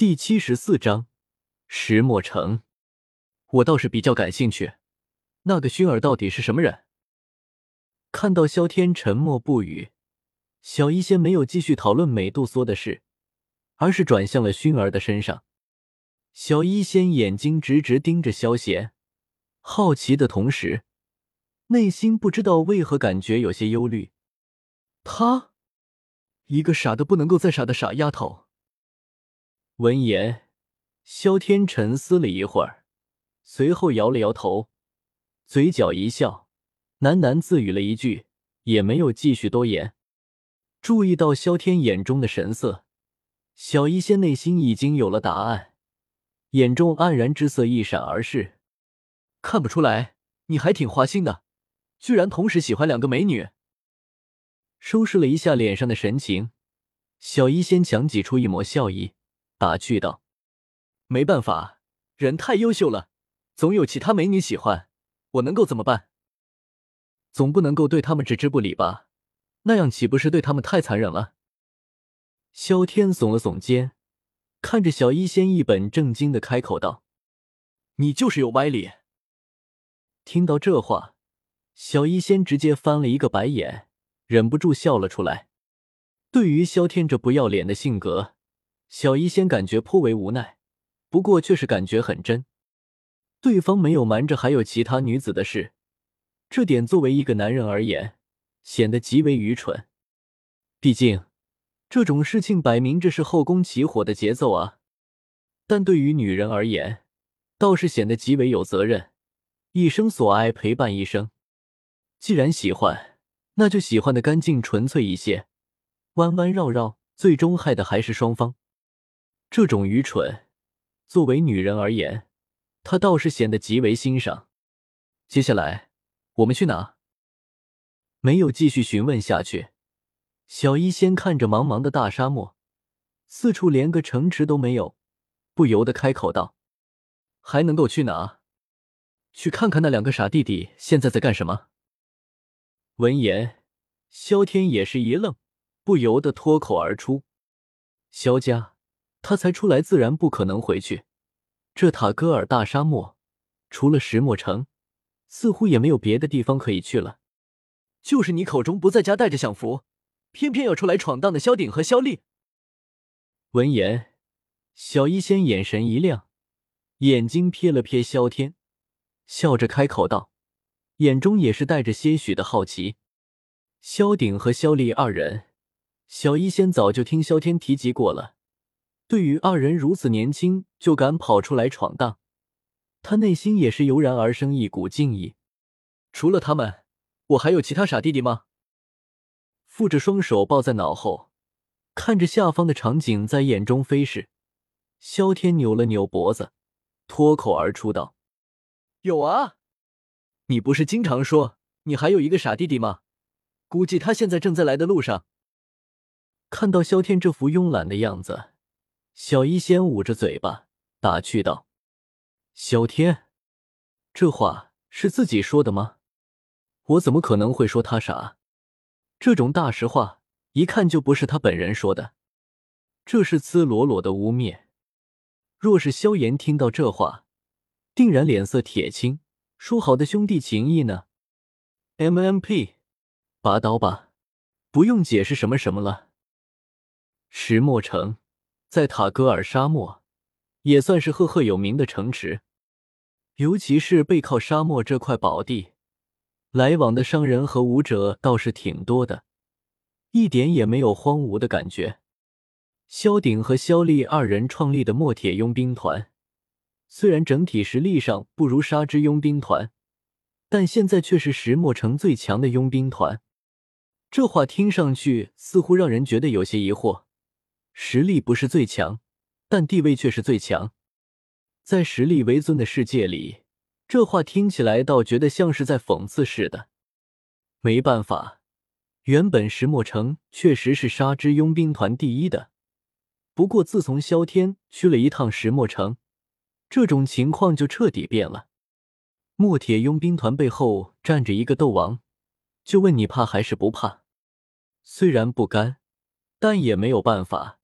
第七十四章石墨城。我倒是比较感兴趣，那个熏儿到底是什么人？看到萧天沉默不语，小医仙没有继续讨论美杜莎的事，而是转向了熏儿的身上。小医仙眼睛直直盯着萧贤，好奇的同时，内心不知道为何感觉有些忧虑。他，一个傻的不能够再傻的傻丫头。闻言，萧天沉思了一会儿，随后摇了摇头，嘴角一笑，喃喃自语了一句，也没有继续多言。注意到萧天眼中的神色，小医仙内心已经有了答案，眼中黯然之色一闪而逝。看不出来，你还挺花心的，居然同时喜欢两个美女。收拾了一下脸上的神情，小医仙强挤出一抹笑意。打趣道：“没办法，人太优秀了，总有其他美女喜欢。我能够怎么办？总不能够对他们置之不理吧？那样岂不是对他们太残忍了？”萧天耸了耸肩，看着小医仙，一本正经的开口道：“你就是有歪理。”听到这话，小医仙直接翻了一个白眼，忍不住笑了出来。对于萧天这不要脸的性格。小医仙感觉颇为无奈，不过却是感觉很真。对方没有瞒着还有其他女子的事，这点作为一个男人而言，显得极为愚蠢。毕竟这种事情摆明着是后宫起火的节奏啊。但对于女人而言，倒是显得极为有责任，一生所爱陪伴一生。既然喜欢，那就喜欢的干净纯粹一些，弯弯绕绕，最终害的还是双方。这种愚蠢，作为女人而言，她倒是显得极为欣赏。接下来我们去哪？没有继续询问下去。小医仙看着茫茫的大沙漠，四处连个城池都没有，不由得开口道：“还能够去哪？去看看那两个傻弟弟现在在干什么？”闻言，萧天也是一愣，不由得脱口而出：“萧家。”他才出来，自然不可能回去。这塔戈尔大沙漠，除了石墨城，似乎也没有别的地方可以去了。就是你口中不在家带着享福，偏偏要出来闯荡的萧鼎和萧丽。闻言，小医仙眼神一亮，眼睛瞥了瞥萧天，笑着开口道，眼中也是带着些许的好奇。萧鼎和萧丽二人，小医仙早就听萧天提及过了。对于二人如此年轻就敢跑出来闯荡，他内心也是油然而生一股敬意。除了他们，我还有其他傻弟弟吗？负着双手抱在脑后，看着下方的场景在眼中飞逝，萧天扭了扭脖子，脱口而出道：“有啊，你不是经常说你还有一个傻弟弟吗？估计他现在正在来的路上。”看到萧天这副慵懒的样子。小医仙捂着嘴巴打趣道：“小天，这话是自己说的吗？我怎么可能会说他傻？这种大实话，一看就不是他本人说的，这是赤裸裸的污蔑。若是萧炎听到这话，定然脸色铁青。说好的兄弟情谊呢？M M P，拔刀吧，不用解释什么什么了。石墨城。”在塔戈尔沙漠，也算是赫赫有名的城池，尤其是背靠沙漠这块宝地，来往的商人和武者倒是挺多的，一点也没有荒芜的感觉。萧鼎和萧丽二人创立的墨铁佣兵团，虽然整体实力上不如沙之佣兵团，但现在却是石墨城最强的佣兵团。这话听上去似乎让人觉得有些疑惑。实力不是最强，但地位却是最强。在实力为尊的世界里，这话听起来倒觉得像是在讽刺似的。没办法，原本石墨城确实是沙之佣兵团第一的。不过自从萧天去了一趟石墨城，这种情况就彻底变了。墨铁佣兵团背后站着一个斗王，就问你怕还是不怕？虽然不甘，但也没有办法。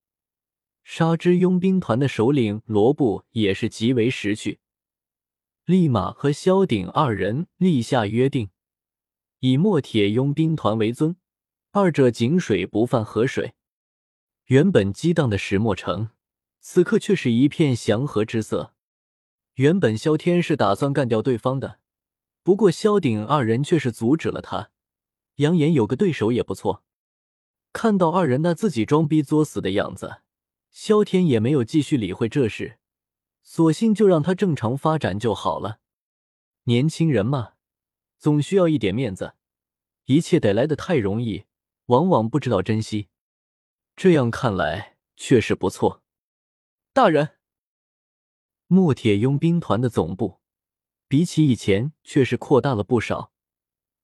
杀之佣兵团的首领罗布也是极为识趣，立马和萧鼎二人立下约定，以墨铁佣兵团为尊，二者井水不犯河水。原本激荡的石墨城，此刻却是一片祥和之色。原本萧天是打算干掉对方的，不过萧鼎二人却是阻止了他，扬言有个对手也不错。看到二人那自己装逼作死的样子。萧天也没有继续理会这事，索性就让他正常发展就好了。年轻人嘛，总需要一点面子。一切得来的太容易，往往不知道珍惜。这样看来，确实不错。大人，墨铁佣兵团的总部比起以前却是扩大了不少，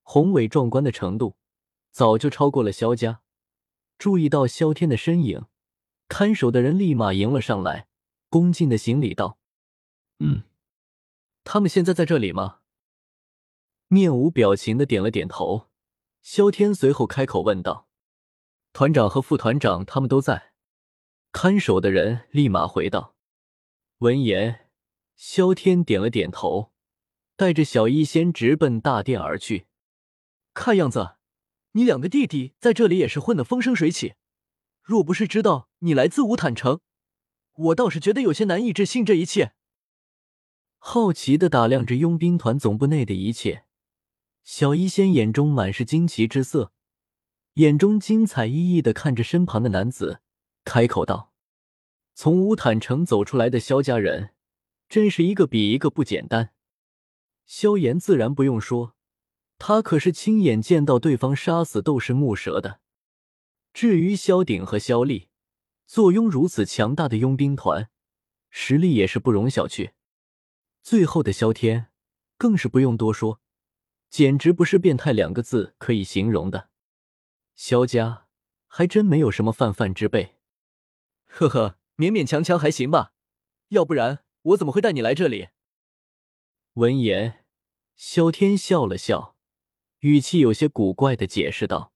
宏伟壮观的程度早就超过了萧家。注意到萧天的身影。看守的人立马迎了上来，恭敬的行礼道：“嗯，他们现在在这里吗？”面无表情的点了点头。萧天随后开口问道：“团长和副团长他们都在。”看守的人立马回道：“闻言，萧天点了点头，带着小医仙直奔大殿而去。看样子，你两个弟弟在这里也是混得风生水起。”若不是知道你来自乌坦城，我倒是觉得有些难以置信。这一切，好奇的打量着佣兵团总部内的一切，小医仙眼中满是惊奇之色，眼中精彩奕奕的看着身旁的男子，开口道：“从乌坦城走出来的萧家人，真是一个比一个不简单。”萧炎自然不用说，他可是亲眼见到对方杀死斗士木蛇的。至于萧鼎和萧丽，坐拥如此强大的佣兵团，实力也是不容小觑。最后的萧天，更是不用多说，简直不是变态两个字可以形容的。萧家还真没有什么泛泛之辈，呵呵，勉勉强强还行吧。要不然我怎么会带你来这里？闻言，萧天笑了笑，语气有些古怪的解释道：“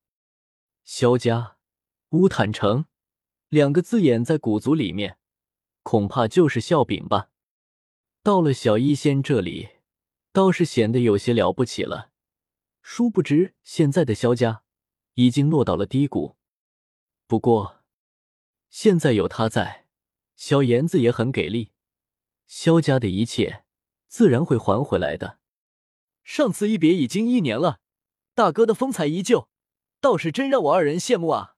萧家。”乌坦城两个字眼在古族里面，恐怕就是笑柄吧。到了小医仙这里，倒是显得有些了不起了。殊不知，现在的萧家已经落到了低谷。不过，现在有他在，小妍子也很给力，萧家的一切自然会还回来的。上次一别已经一年了，大哥的风采依旧，倒是真让我二人羡慕啊。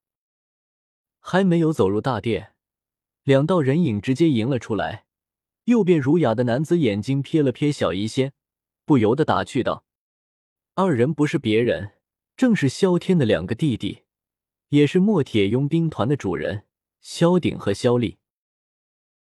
还没有走入大殿，两道人影直接迎了出来。右边儒雅的男子眼睛瞥了瞥小医仙，不由得打趣道：“二人不是别人，正是萧天的两个弟弟，也是墨铁佣兵团的主人萧鼎和萧丽。”